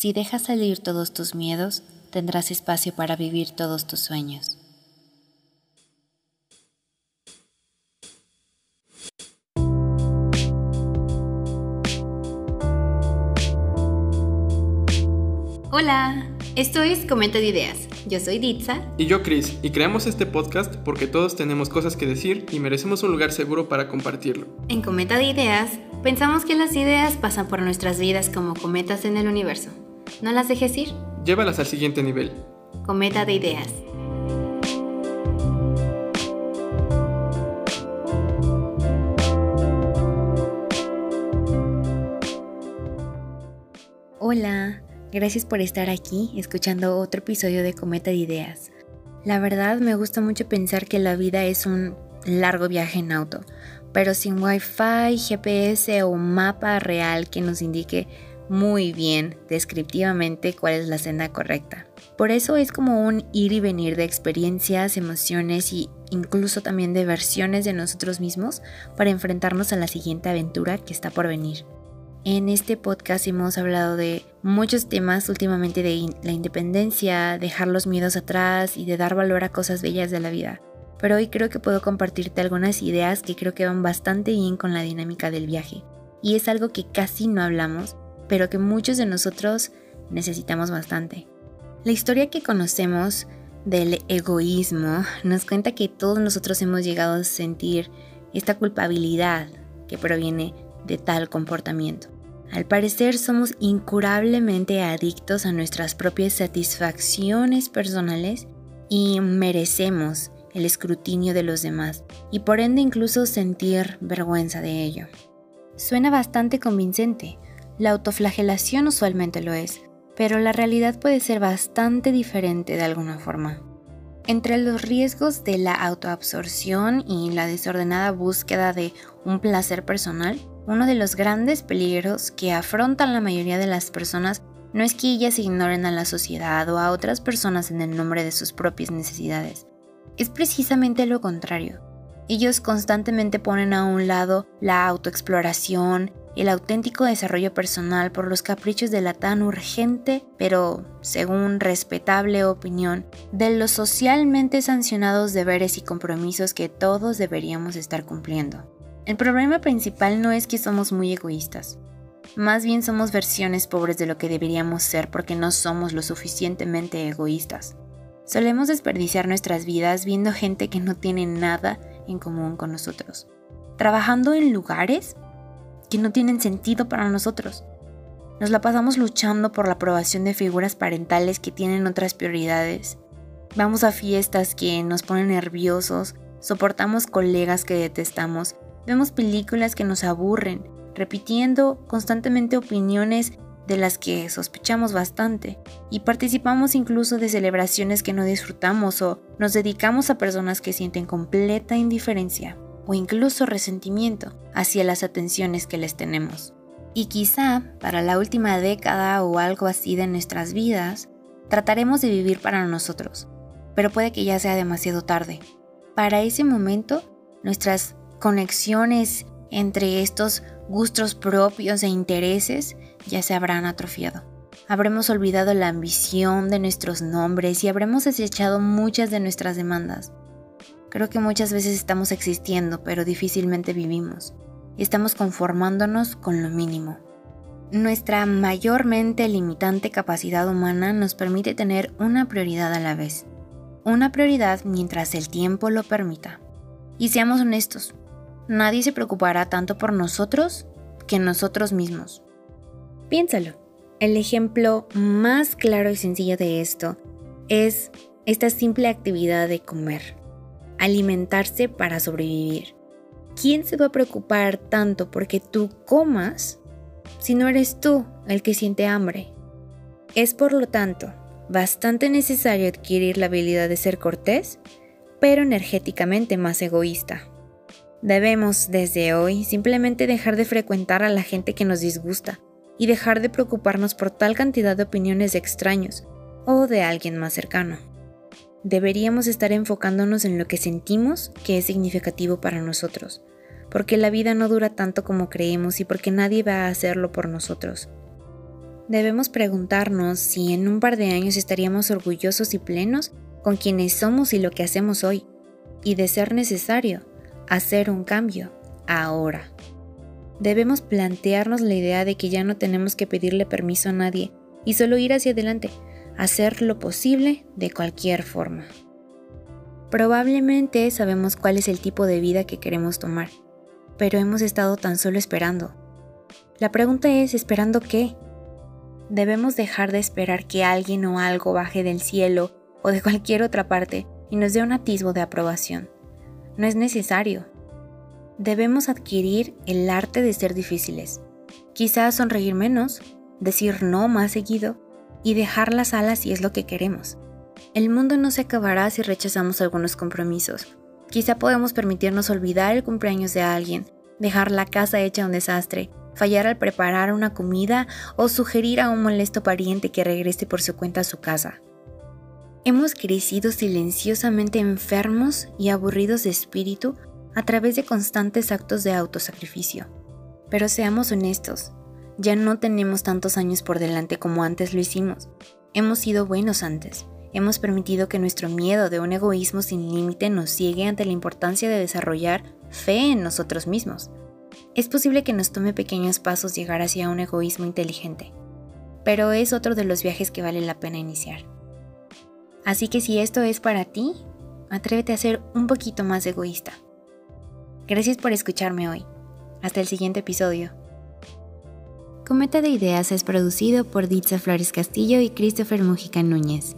Si dejas salir todos tus miedos, tendrás espacio para vivir todos tus sueños. Hola, esto es Comenta de Ideas. Yo soy Ditza. Y yo Chris, y creamos este podcast porque todos tenemos cosas que decir y merecemos un lugar seguro para compartirlo. En Cometa de Ideas, pensamos que las ideas pasan por nuestras vidas como cometas en el universo. No las dejes ir. Llévalas al siguiente nivel. Cometa de Ideas. Hola. Gracias por estar aquí escuchando otro episodio de Cometa de Ideas. La verdad me gusta mucho pensar que la vida es un largo viaje en auto, pero sin wifi, GPS o mapa real que nos indique muy bien descriptivamente cuál es la senda correcta. Por eso es como un ir y venir de experiencias, emociones y incluso también de versiones de nosotros mismos para enfrentarnos a la siguiente aventura que está por venir. En este podcast hemos hablado de muchos temas últimamente de la independencia, dejar los miedos atrás y de dar valor a cosas bellas de la vida. Pero hoy creo que puedo compartirte algunas ideas que creo que van bastante bien con la dinámica del viaje. Y es algo que casi no hablamos, pero que muchos de nosotros necesitamos bastante. La historia que conocemos del egoísmo nos cuenta que todos nosotros hemos llegado a sentir esta culpabilidad que proviene de tal comportamiento. Al parecer somos incurablemente adictos a nuestras propias satisfacciones personales y merecemos el escrutinio de los demás y por ende incluso sentir vergüenza de ello. Suena bastante convincente, la autoflagelación usualmente lo es, pero la realidad puede ser bastante diferente de alguna forma. Entre los riesgos de la autoabsorción y la desordenada búsqueda de un placer personal, uno de los grandes peligros que afrontan la mayoría de las personas no es que ellas ignoren a la sociedad o a otras personas en el nombre de sus propias necesidades. Es precisamente lo contrario. Ellos constantemente ponen a un lado la autoexploración, el auténtico desarrollo personal por los caprichos de la tan urgente, pero según respetable opinión, de los socialmente sancionados deberes y compromisos que todos deberíamos estar cumpliendo. El problema principal no es que somos muy egoístas. Más bien somos versiones pobres de lo que deberíamos ser porque no somos lo suficientemente egoístas. Solemos desperdiciar nuestras vidas viendo gente que no tiene nada en común con nosotros. Trabajando en lugares que no tienen sentido para nosotros. Nos la pasamos luchando por la aprobación de figuras parentales que tienen otras prioridades. Vamos a fiestas que nos ponen nerviosos, soportamos colegas que detestamos Vemos películas que nos aburren, repitiendo constantemente opiniones de las que sospechamos bastante, y participamos incluso de celebraciones que no disfrutamos o nos dedicamos a personas que sienten completa indiferencia o incluso resentimiento hacia las atenciones que les tenemos. Y quizá para la última década o algo así de nuestras vidas, trataremos de vivir para nosotros, pero puede que ya sea demasiado tarde. Para ese momento, nuestras conexiones entre estos gustos propios e intereses ya se habrán atrofiado. Habremos olvidado la ambición de nuestros nombres y habremos desechado muchas de nuestras demandas. Creo que muchas veces estamos existiendo, pero difícilmente vivimos. Y estamos conformándonos con lo mínimo. Nuestra mayormente limitante capacidad humana nos permite tener una prioridad a la vez. Una prioridad mientras el tiempo lo permita. Y seamos honestos, nadie se preocupará tanto por nosotros que nosotros mismos. Piénsalo. El ejemplo más claro y sencillo de esto es esta simple actividad de comer, alimentarse para sobrevivir. ¿Quién se va a preocupar tanto porque tú comas si no eres tú el que siente hambre? Es por lo tanto bastante necesario adquirir la habilidad de ser cortés, pero energéticamente más egoísta. Debemos, desde hoy, simplemente dejar de frecuentar a la gente que nos disgusta y dejar de preocuparnos por tal cantidad de opiniones de extraños o de alguien más cercano. Deberíamos estar enfocándonos en lo que sentimos que es significativo para nosotros, porque la vida no dura tanto como creemos y porque nadie va a hacerlo por nosotros. Debemos preguntarnos si en un par de años estaríamos orgullosos y plenos con quienes somos y lo que hacemos hoy, y de ser necesario, hacer un cambio ahora. Debemos plantearnos la idea de que ya no tenemos que pedirle permiso a nadie y solo ir hacia adelante, hacer lo posible de cualquier forma. Probablemente sabemos cuál es el tipo de vida que queremos tomar, pero hemos estado tan solo esperando. La pregunta es, ¿esperando qué? Debemos dejar de esperar que alguien o algo baje del cielo o de cualquier otra parte y nos dé un atisbo de aprobación. No es necesario. Debemos adquirir el arte de ser difíciles. Quizás sonreír menos, decir no más seguido y dejar las alas si es lo que queremos. El mundo no se acabará si rechazamos algunos compromisos. Quizá podemos permitirnos olvidar el cumpleaños de alguien, dejar la casa hecha un desastre, fallar al preparar una comida o sugerir a un molesto pariente que regrese por su cuenta a su casa. Hemos crecido silenciosamente enfermos y aburridos de espíritu a través de constantes actos de autosacrificio. Pero seamos honestos, ya no tenemos tantos años por delante como antes lo hicimos. Hemos sido buenos antes Hemos permitido que nuestro miedo de un egoísmo sin límite nos ciegue ante la importancia de desarrollar fe en nosotros mismos. Es posible que nos tome pequeños pasos llegar hacia un egoísmo inteligente, pero es otro de los viajes que vale la pena iniciar. Así que si esto es para ti, atrévete a ser un poquito más egoísta. Gracias por escucharme hoy. Hasta el siguiente episodio. Cometa de Ideas es producido por Ditza Flores Castillo y Christopher Mujica Núñez.